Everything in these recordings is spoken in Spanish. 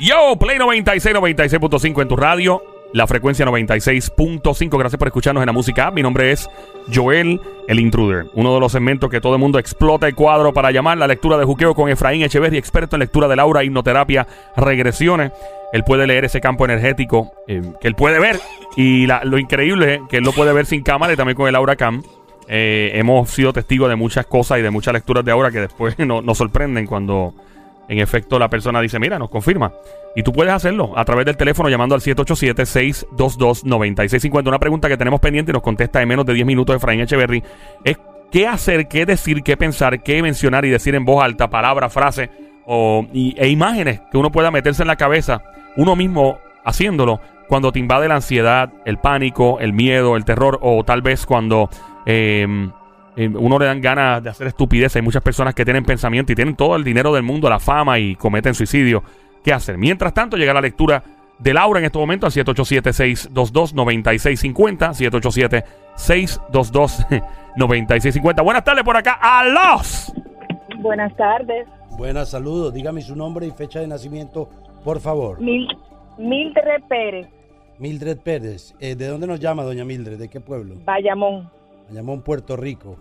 Yo, Play 96, 96.5 en tu radio. La frecuencia 96.5. Gracias por escucharnos en la música. Mi nombre es Joel, el intruder. Uno de los segmentos que todo el mundo explota el cuadro para llamar la lectura de juqueo con Efraín Echeverri, experto en lectura de Laura, hipnoterapia, regresiones. Él puede leer ese campo energético eh, que él puede ver. Y lo increíble es que él lo puede ver sin cámara y también con el Aura Cam. Eh, hemos sido testigos de muchas cosas y de muchas lecturas de Aura que después nos sorprenden cuando en efecto la persona dice, mira, nos confirma. Y tú puedes hacerlo a través del teléfono llamando al 787-622-9650. Una pregunta que tenemos pendiente y nos contesta en menos de 10 minutos Efraín Echeverry es qué hacer, qué decir, qué pensar, qué mencionar y decir en voz alta, palabras, frases o, e imágenes que uno pueda meterse en la cabeza, uno mismo haciéndolo, cuando te invade la ansiedad, el pánico, el miedo, el terror o tal vez cuando... Eh, uno le dan ganas de hacer estupidez. Hay muchas personas que tienen pensamiento y tienen todo el dinero del mundo, la fama y cometen suicidio. ¿Qué hacer? Mientras tanto, llega la lectura de Laura en este momento al 787-622-9650. 787-622-9650. Buenas tardes por acá. ¡A los! Buenas tardes. Buenas, saludos. Dígame su nombre y fecha de nacimiento, por favor. Mildred Pérez. Mildred Pérez. Eh, ¿De dónde nos llama, doña Mildred? ¿De qué pueblo? Bayamón. Bayamón, Puerto Rico.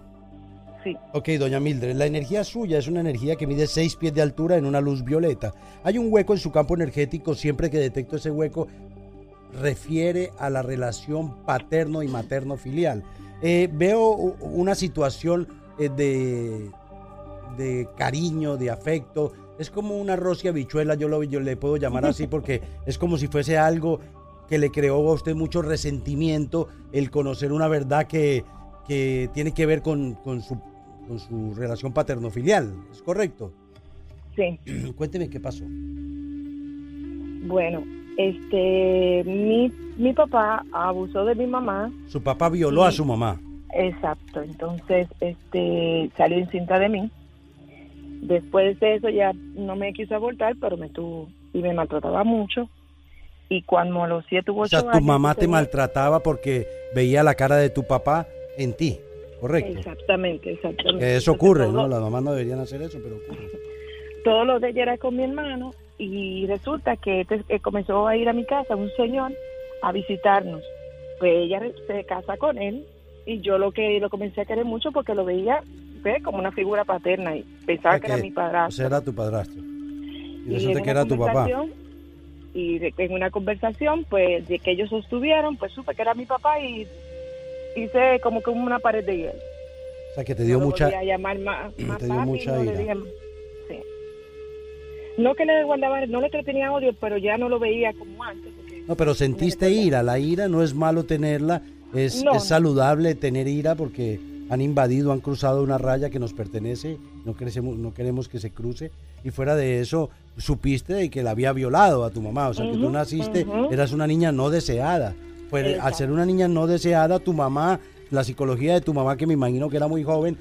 Sí. Ok, doña Mildred, la energía suya es una energía que mide 6 pies de altura en una luz violeta. Hay un hueco en su campo energético, siempre que detecto ese hueco refiere a la relación paterno y materno filial. Eh, veo una situación eh, de, de cariño, de afecto. Es como una rocia bichuela, yo, lo, yo le puedo llamar así porque es como si fuese algo que le creó a usted mucho resentimiento el conocer una verdad que, que tiene que ver con, con, su, con su relación paterno-filial, ¿es correcto? Sí. Cuénteme qué pasó. Bueno, este, mi, mi papá abusó de mi mamá. Su papá violó a su mamá. Exacto, entonces este salió en cinta de mí. Después de eso ya no me quiso abortar, pero me tuvo y me maltrataba mucho. Y cuando a los siete u ocho O sea, tu mamá te maltrataba porque veía la cara de tu papá en ti, ¿correcto? Exactamente, exactamente. Que eso ocurre, ¿no? Las mamás no deberían hacer eso, pero ocurre. Todo lo de ella era con mi hermano y resulta que este, comenzó a ir a mi casa un señor a visitarnos. Pues ella se casa con él y yo lo que lo comencé a querer mucho porque lo veía como una figura paterna y pensaba que, era mi padrastro. era tu padrastro. Y, resulta que era tu papá. Y en una conversación, pues, de que ellos sostuvieron, pues supe que era mi papá y hice como que una pared de hielo. O sea, que te dio mucha... llamar más, te dio mucha ira. sí. No que le guardaba, no le tenía odio, pero ya no lo veía como antes. No, pero sentiste ira. La ira no es malo tenerla. Es, es saludable tener ira porque han invadido, han cruzado una raya que nos pertenece, no queremos, no queremos que se cruce. Y fuera de eso, supiste de que la había violado a tu mamá. O sea, que tú naciste, eras una niña no deseada. Pues al ser una niña no deseada, tu mamá, la psicología de tu mamá, que me imagino que era muy joven,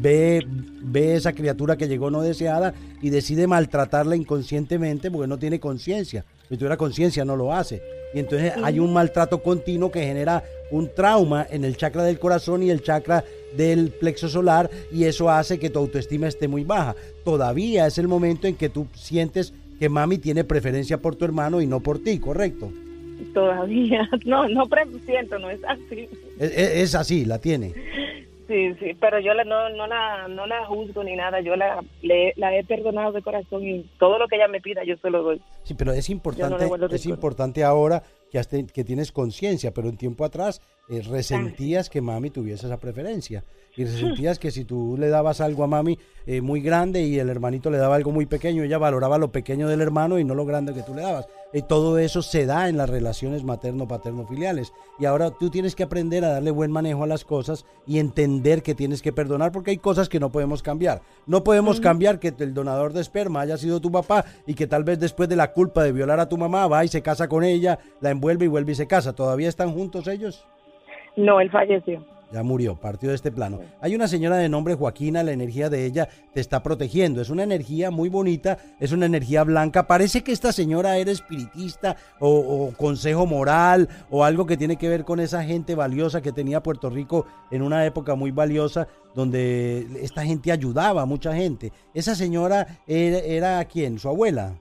ve, ve esa criatura que llegó no deseada y decide maltratarla inconscientemente porque no tiene conciencia. Si tuviera conciencia, no lo hace. Y entonces hay un maltrato continuo que genera un trauma en el chakra del corazón y el chakra del plexo solar y eso hace que tu autoestima esté muy baja. Todavía es el momento en que tú sientes que mami tiene preferencia por tu hermano y no por ti, ¿correcto? Todavía, no, no siento, no es así. Es, así, la tiene. Sí, sí, pero yo no, no, la, no la juzgo ni nada, yo la, la he perdonado de corazón y todo lo que ella me pida yo se lo doy. Sí, pero es importante, es importante ahora que, que tienes conciencia, pero en tiempo atrás eh, resentías que mami tuviese esa preferencia y resentías que si tú le dabas algo a mami eh, muy grande y el hermanito le daba algo muy pequeño, ella valoraba lo pequeño del hermano y no lo grande que tú le dabas. Y todo eso se da en las relaciones materno-paterno-filiales. Y ahora tú tienes que aprender a darle buen manejo a las cosas y entender que tienes que perdonar porque hay cosas que no podemos cambiar. No podemos cambiar que el donador de esperma haya sido tu papá y que tal vez después de la culpa de violar a tu mamá va y se casa con ella, la envuelve y vuelve y se casa. ¿Todavía están juntos ellos? No, él falleció. Ya murió, partió de este plano. Hay una señora de nombre Joaquina, la energía de ella te está protegiendo. Es una energía muy bonita, es una energía blanca. Parece que esta señora era espiritista o, consejo moral o algo que tiene que ver con esa gente valiosa que tenía Puerto Rico en una época muy valiosa donde esta gente ayudaba a mucha gente. Esa señora era, quién, su abuela.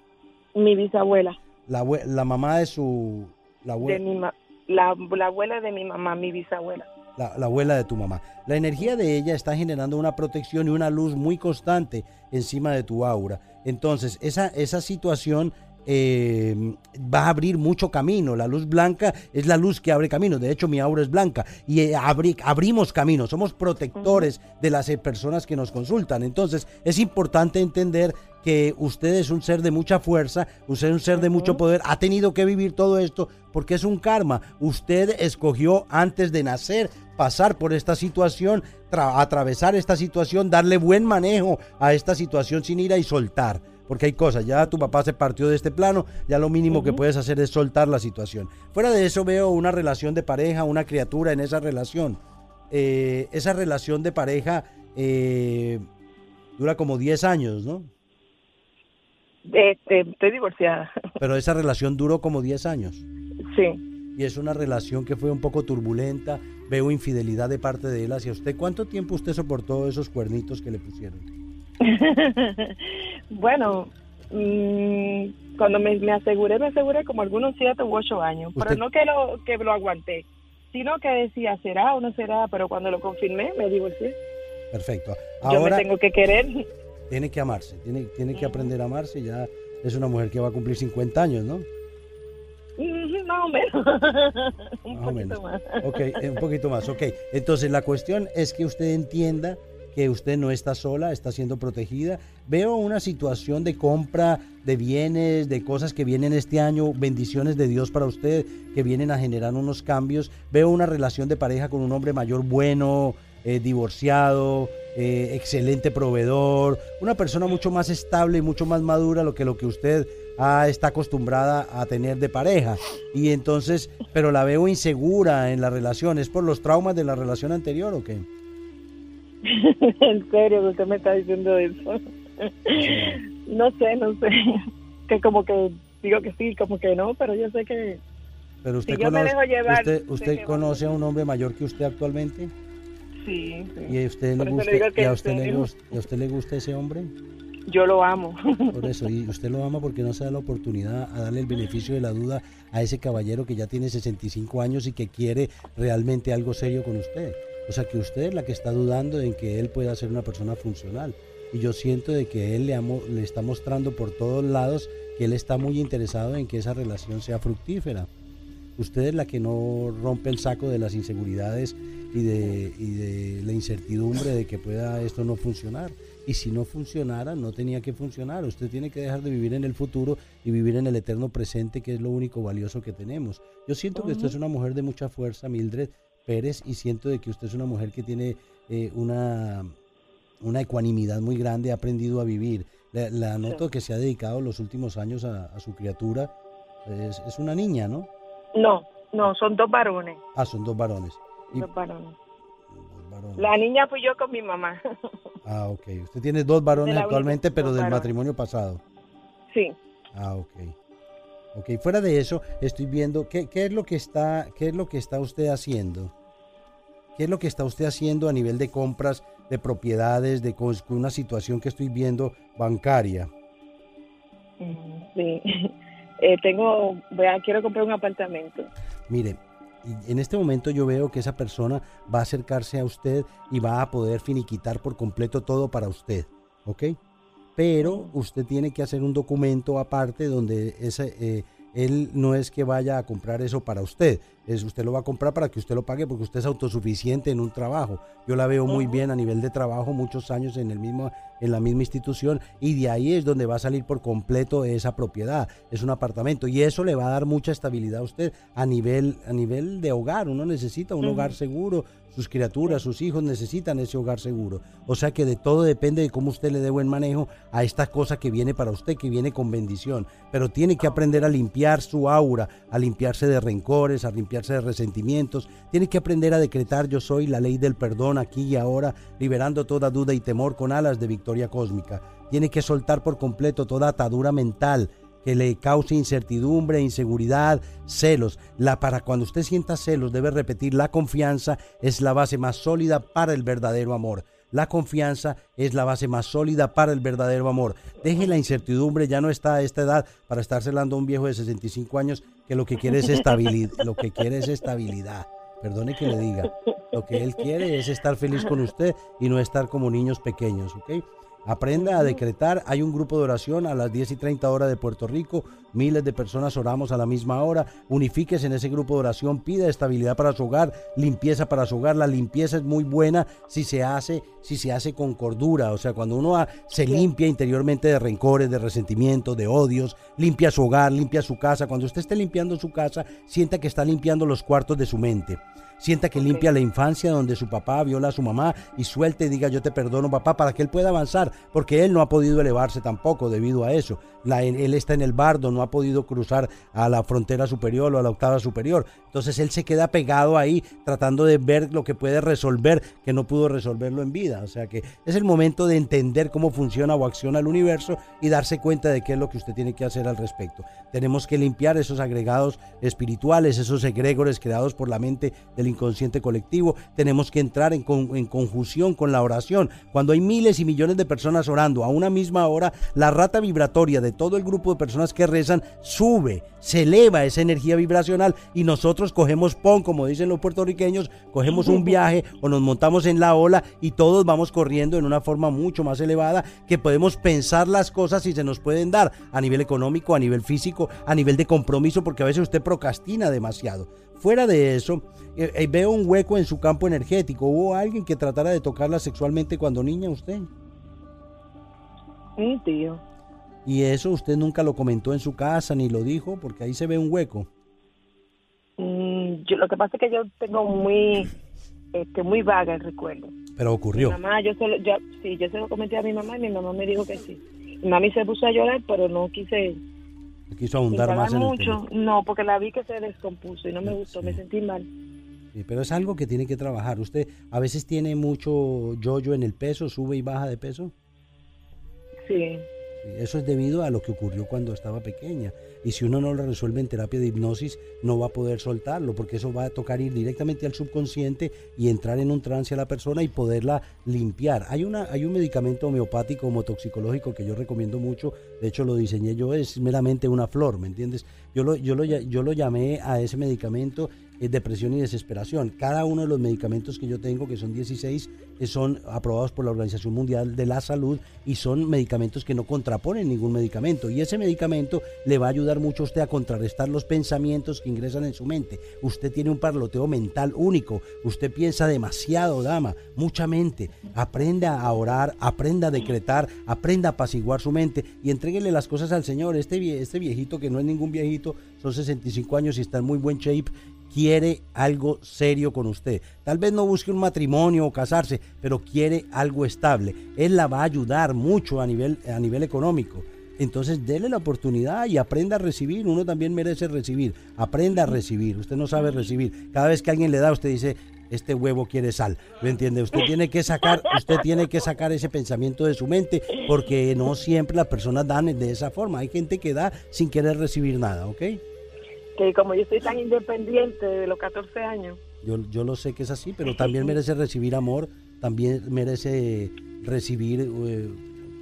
Mi bisabuela. La, la mamá de su... La abuela. la, la abuela de mi mamá, mi bisabuela la, abuela de tu mamá. La energía de ella está generando una protección y una luz muy constante encima de tu aura. Entonces, esa, esa situación eh, va a abrir mucho camino. La luz blanca es la luz que abre camino. De hecho, mi aura es blanca y eh, abrimos camino. Somos protectores de las eh, personas que nos consultan. Entonces, es importante entender que usted es un ser de mucha fuerza, usted es un ser de mucho poder, ha tenido que vivir todo esto porque es un karma. Usted escogió antes de nacer pasar por esta situación, atravesar esta situación, darle buen manejo a esta situación sin ira y soltar. Porque hay cosas, ya tu papá se partió de este plano, ya lo mínimo que puedes hacer es soltar la situación. Fuera de eso veo una relación de pareja, una criatura en esa relación. Eh, esa relación de pareja eh, dura como 10 años, ¿no? Este, estoy divorciada. Pero esa relación duró como 10 años. Sí. Y es una relación que fue un poco turbulenta. Veo infidelidad de parte de él hacia usted. ¿Cuánto tiempo usted soportó esos cuernitos que le pusieron? bueno, mm, cuando me, aseguré, me aseguré como algunos 7 u 8 años. Pero no que lo, que lo aguanté, sino que decía, será o no será. Pero cuando lo confirmé, me divorcié. Perfecto. Ahora, Yo me tengo que querer tiene que amarse, tiene, tiene que aprender a amarse. Ya es una mujer que va a cumplir 50 años, ¿no? Más o menos. un poquito más. Ok, eh, un poquito más. Ok, entonces la cuestión es que usted entienda que usted no está sola, está siendo protegida. Veo una situación de compra de bienes, de cosas que vienen este año, bendiciones de Dios para usted, que vienen a generar unos cambios. Veo una relación de pareja con un hombre mayor bueno, eh, divorciado, eh, excelente proveedor, una persona mucho más estable y mucho más madura lo que lo que usted ah, está acostumbrada a tener de pareja. Y entonces, pero la veo insegura en la relación. ¿Es por los traumas de la relación anterior o qué? en serio, usted me está diciendo eso. no sé, no sé. Que como que digo que sí, como que no, pero yo sé que. Pero usted conoce, usted, usted conoce a un hombre mayor que usted actualmente. Sí, ¿Y a usted, le gusta, a usted, le, usted le gusta ese hombre? Yo lo amo. Por eso, y usted lo ama porque no se da la oportunidad a darle el beneficio de la duda a ese caballero que ya tiene 65 años y que quiere realmente algo serio con usted. O sea, que usted es la que está dudando en que él pueda ser una persona funcional. Y yo siento de que él le, amo, le está mostrando por todos lados que él está muy interesado en que esa relación sea fructífera. Usted es la que no rompe el saco de las inseguridades y de, y de la incertidumbre de que pueda esto no funcionar. Y si no funcionara, no tenía que funcionar. Usted tiene que dejar de vivir en el futuro y vivir en el eterno presente, que es lo único valioso que tenemos. Yo siento que usted es una mujer de mucha fuerza, Mildred Pérez, y siento de que usted es una mujer que tiene eh, una, una ecuanimidad muy grande, ha aprendido a vivir. La, noto que se ha dedicado los últimos años a, su criatura. Es, es una niña, ¿no? No, no, son dos varones. Ah, son dos varones. Dos varones. La niña fui yo con mi mamá. Ah, ok. Usted tiene dos varones actualmente, pero del matrimonio pasado. Sí. Ah, ok. Ok, fuera de eso, estoy viendo qué, qué, es lo que está, qué es lo que está usted haciendo. ¿Qué es lo que está usted haciendo a nivel de compras de propiedades, de una situación que estoy viendo bancaria? Sí. Eh, tengo, quiero comprar un apartamento. Mire, en este momento yo veo que esa persona va a acercarse a usted y va a poder finiquitar por completo todo para usted, ¿ok? Pero usted tiene que hacer un documento aparte donde ese, eh, él no es que vaya a comprar eso para usted, es usted lo va a comprar para que usted lo pague porque usted es autosuficiente en un trabajo. Yo la veo muy bien a nivel de trabajo, muchos años en el mismo en la misma institución y de ahí es donde va a salir por completo esa propiedad, es un apartamento y eso le va a dar mucha estabilidad a usted a nivel a nivel de hogar, uno necesita un hogar seguro, sus criaturas, sus hijos necesitan ese hogar seguro. O sea que de todo depende de cómo usted le dé buen manejo a esta cosa que viene para usted, que viene con bendición. Pero tiene que aprender a limpiar su aura, a limpiarse de rencores, a limpiar limpiarse de resentimientos, tiene que aprender a decretar yo soy la ley del perdón aquí y ahora, liberando toda duda y temor con alas de victoria cósmica. Tiene que soltar por completo toda atadura mental, que le cause incertidumbre, inseguridad, celos. La, para cuando usted sienta celos debe repetir la confianza es la base más sólida para el verdadero amor. La confianza es la base más sólida para el verdadero amor. Deje la incertidumbre, ya no está a esta edad para estar celando a un viejo de 65 años que lo que quiere es estabilidad. Lo que quiere es estabilidad. Perdone que le diga. Lo que él quiere es estar feliz con usted y no estar como niños pequeños, ¿ok? Aprenda a decretar. Hay un grupo de oración a las 10 y 30 horas de Puerto Rico. Miles de personas oramos a la misma hora. Unifíquese en ese grupo de oración. Pida estabilidad para su hogar, limpieza para su hogar. La limpieza es muy buena si se hace, si se hace con cordura. O sea, cuando uno se limpia interiormente de rencores, de resentimientos, de odios, limpia su hogar, limpia su casa. Cuando usted esté limpiando su casa, sienta que está limpiando los cuartos de su mente. Sienta que limpia la infancia donde su papá viola a su mamá y suelte y diga yo te perdono papá para que él pueda avanzar, porque él no ha podido elevarse tampoco debido a eso. él está en el bardo, no ha podido cruzar a la frontera superior o a la octava superior. Entonces él se queda pegado ahí tratando de ver lo que puede resolver que no pudo resolverlo en vida. O sea que es el momento de entender cómo funciona o acciona el universo y darse cuenta de qué es lo que usted tiene que hacer al respecto. Tenemos que limpiar esos agregados espirituales, esos egregores creados por la mente del inconsciente colectivo. Tenemos que entrar en, en conjunción con la oración. Cuando hay miles y millones de personas orando a una misma hora, la rata vibratoria de todo el grupo de personas que rezan sube, se eleva esa energía vibracional y nosotros cogemos pon, como dicen los puertorriqueños, cogemos un viaje o nos montamos en la ola y todos vamos corriendo en una forma mucho más elevada que podemos pensar las cosas y se nos pueden dar a nivel económico, a nivel físico, a nivel de compromiso, porque a veces usted procrastina demasiado. Fuera de eso, eh, eh, veo un hueco en su campo energético. ¿Hubo alguien que tratara de tocarla sexualmente cuando niña usted? Un tío. ¿Y eso usted nunca lo comentó en su casa ni lo dijo? Porque ahí se ve un hueco. Yo, lo que pasa es que yo tengo muy, este, muy vaga el recuerdo. Pero ocurrió. mamá, yo solo, yo, sí, yo se lo comenté a mi mamá y mi mamá me dijo que sí. Mi mami se puso a llorar, pero no quise quiso ahondar más en mucho. No, porque la vi que se descompuso y no me gustó, me sentí mal. Sí, pero es algo que tiene que trabajar. ¿Usted a veces tiene mucho yoyo en el peso, sube y baja de peso? Sí. Eso es debido a lo que ocurrió cuando estaba pequeña. Y si uno no lo resuelve en terapia de hipnosis, no va a poder soltarlo, porque eso va a tocar ir directamente al subconsciente y entrar en un trance a la persona y poderla limpiar. Hay, una, hay un medicamento homeopático homotoxicológico que yo recomiendo mucho, de hecho lo diseñé yo, es meramente una flor, ¿me entiendes? Yo lo, yo lo, yo lo llamé a ese medicamento depresión y desesperación. Cada uno de los medicamentos que yo tengo, que son 16, son aprobados por la Organización Mundial de la Salud y son medicamentos que no contraponen ningún medicamento. Y ese medicamento le va a ayudar mucho a usted a contrarrestar los pensamientos que ingresan en su mente. Usted tiene un parloteo mental único. Usted piensa demasiado, dama, mucha mente. Aprenda a orar, aprenda a decretar, aprenda a apaciguar su mente y entréguele las cosas al Señor. Este, este viejito, que no es ningún viejito, son 65 años y está en muy buen shape quiere algo serio con usted. Tal vez no busque un matrimonio o casarse, pero quiere algo estable. Él la va a ayudar mucho a nivel, a nivel económico. Entonces, déle la oportunidad y aprenda a recibir. Uno también merece recibir. Aprenda a recibir. Usted no sabe recibir. Cada vez que alguien le da, usted dice, este huevo quiere sal. ¿Lo entiende? Usted tiene que sacar, usted tiene que sacar ese pensamiento de su mente, porque no siempre las personas dan de esa forma. Hay gente que da sin querer recibir nada, ¿ok? Que como yo soy tan independiente de los 14 años. Yo, yo lo sé que es así, pero también merece recibir amor, también merece recibir eh,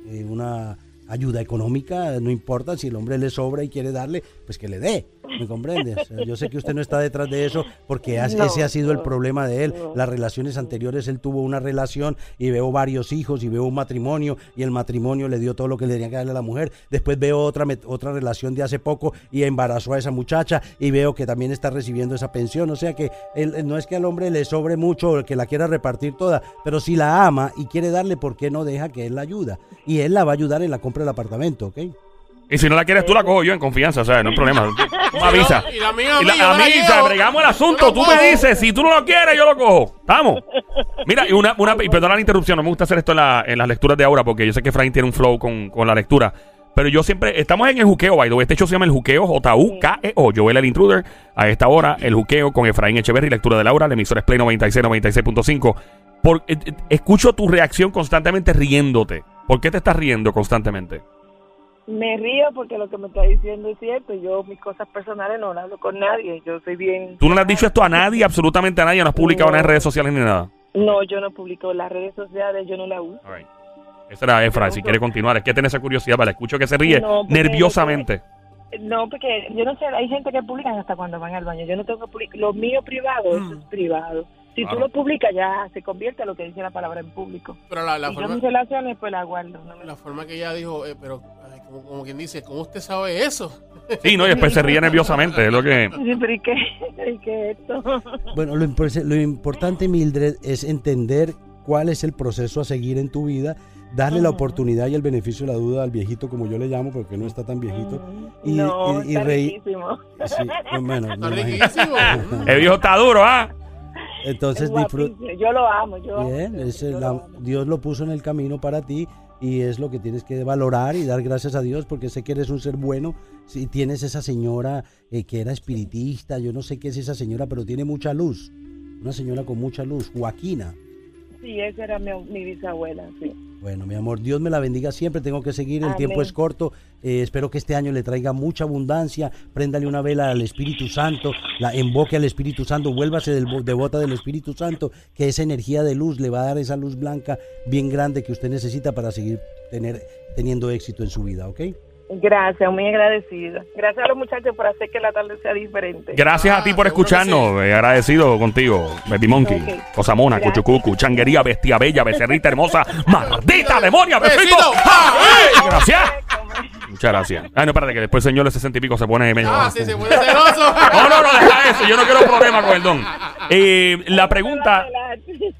eh, una ayuda económica, no importa si el hombre le sobra y quiere darle, pues que le dé. ¿Me comprendes? Yo sé que usted no está detrás de eso porque ese ha sido el problema de él. Las relaciones anteriores, él tuvo una relación y veo varios hijos y veo un matrimonio y el matrimonio le dio todo lo que le tenía que darle a la mujer. Después veo otra, otra relación de hace poco y embarazó a esa muchacha y veo que también está recibiendo esa pensión. O sea que él, no es que al hombre le sobre mucho o que la quiera repartir toda, pero si la ama y quiere darle, ¿por qué no deja que él la ayuda? Y él la va a ayudar en la compra del apartamento, ¿ok? Y si no la quieres tú, la cojo yo en confianza, o sea, no hay problema. me avisa. Y la mía, y bregamos el asunto. Tú me dices, si tú no lo quieres, yo lo cojo. ¿Estamos? Mira, y una, una y perdona la interrupción, no me gusta hacer esto en, la, en las lecturas de ahora, porque yo sé que Frank tiene un flow con, con la lectura. Pero yo siempre, estamos en el juqueo, by the way. Este show se llama El Juqueo, J-U-K-E-O. Joel el Intruder. A esta hora, el juqueo con Efraín Echeverry, lectura de Laura, el emisor es Play 96, 96.5. Por, eh, eh, escucho tu reacción constantemente riéndote. ¿Por qué te estás riendo constantemente? Me río porque lo que me está diciendo es cierto. Yo mis cosas personales no las hablo con nadie. Yo soy bien... ¿Tú no le has dicho esto a nadie, absolutamente a nadie? ¿No has publicado No. en las redes sociales ni nada? No, yo no publico las redes sociales, yo no las uso. All right. Esa era Efra, si quiere continuar. Es que tiene esa curiosidad, ¿vale? Escucho que se ríe No, nerviosamente. No, porque yo no sé, hay gente que publican hasta cuando van al baño. Yo no tengo que publicar. Lo mío privado, eso es privado. Si Claro. tú lo publicas, ya se convierte en lo que dice la palabra en público. Pero la, la y yo forma, mis relaciones, pues las guardo. no la forma que ella dijo, eh, pero ay, como, como quien dice, ¿cómo usted sabe eso? Sí, no, y después se ríe nerviosamente. Es lo que. Sí, pero ¿y qué? ¿Y qué esto? Bueno, lo, impor- lo importante, Mildred, es entender cuál es el proceso a seguir en tu vida, darle la oportunidad y el beneficio de la duda al viejito, como yo le llamo, porque no está tan viejito. Y- no, y- y está reí-. Sí, bueno, riquísimo. El viejo está duro, ¿ah? Entonces Es disfruta. Yo lo amo, yo amo. Bien, es yo el- lo la- amo. Dios lo puso en el camino para ti y es lo que tienes que valorar y dar gracias a Dios porque sé que eres un ser bueno. Si tienes esa señora eh, que era espiritista, yo no sé qué es esa señora, pero tiene mucha luz. Una señora con mucha luz, Joaquina. Sí, esa era mi, mi bisabuela, sí. Bueno, mi amor, Dios me la bendiga siempre. Tengo que seguir, el Amén. tiempo es corto. Eh, espero que este año le traiga mucha abundancia. Préndale una vela al Espíritu Santo, la invoque al Espíritu Santo, vuélvase del, devota del Espíritu Santo, que esa energía de luz le va a dar esa luz blanca bien grande que usted necesita para seguir tener, teniendo éxito en su vida, ¿ok? Gracias, muy agradecida. Gracias a los muchachos por hacer que la tarde sea diferente. Gracias a ti por Ah, escucharnos. eh, agradecido contigo, Baby Monkey. Ok. Cosa mona, Gracias. cuchucucu, changuería, bestia bella, becerrita hermosa, maldita demonia, besito. Gracias. Muchas gracias. Ah, no, espérate, que después el señor de 60 y pico se pone medio. Ah, sí, se pone celoso. No, no, no, deja eso. Yo no quiero problema con el don. Eh, la pregunta.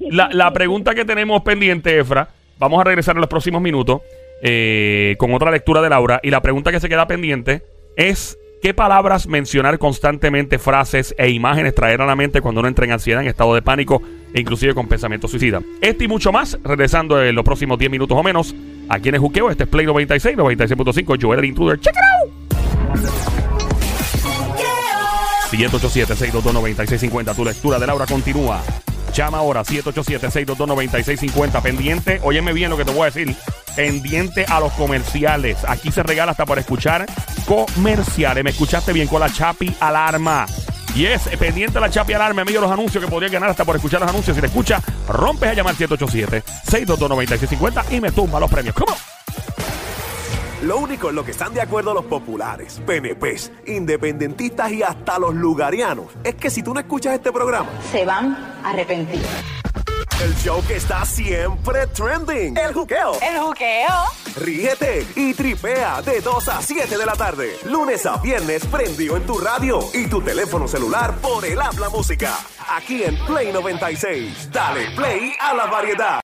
La, la pregunta que tenemos pendiente, Efra, vamos a regresar en los próximos minutos eh, con otra lectura de Laura. Y la pregunta que se queda pendiente es: ¿qué palabras mencionar constantemente, frases e imágenes traer a la mente cuando uno entra en ansiedad, en estado de pánico e inclusive con pensamiento suicida? Este y mucho más, regresando en los próximos 10 minutos o menos. Aquí en el Juqueo, este es Play 96, 96.5, Joel el Intruder. ¡Check it out! 787-622-9650. Tu lectura de Laura continúa. Llama ahora 787-622-9650. Pendiente, óyeme bien lo que te voy a decir. Pendiente a los comerciales. Aquí se regala hasta por escuchar comerciales. Me escuchaste bien con la Chapi Alarma. Y es pendiente a la Chapi Alarma, medio de los anuncios que podría ganar hasta por escuchar los anuncios. Si te escucha, rompes a llamar 787-622-9650 y me tumba los premios. ¿Cómo? Lo único en lo que están de acuerdo los populares, PNPs, independentistas y hasta los lugarianos es que si tú no escuchas este programa, se van a arrepentir. el show que está siempre trending, el juqueo, El juqueo. ríete y tripea de 2 a 7 de la tarde, lunes a viernes prendido en tu radio y tu teléfono celular por el habla música, aquí en Play 96. Dale play a la variedad.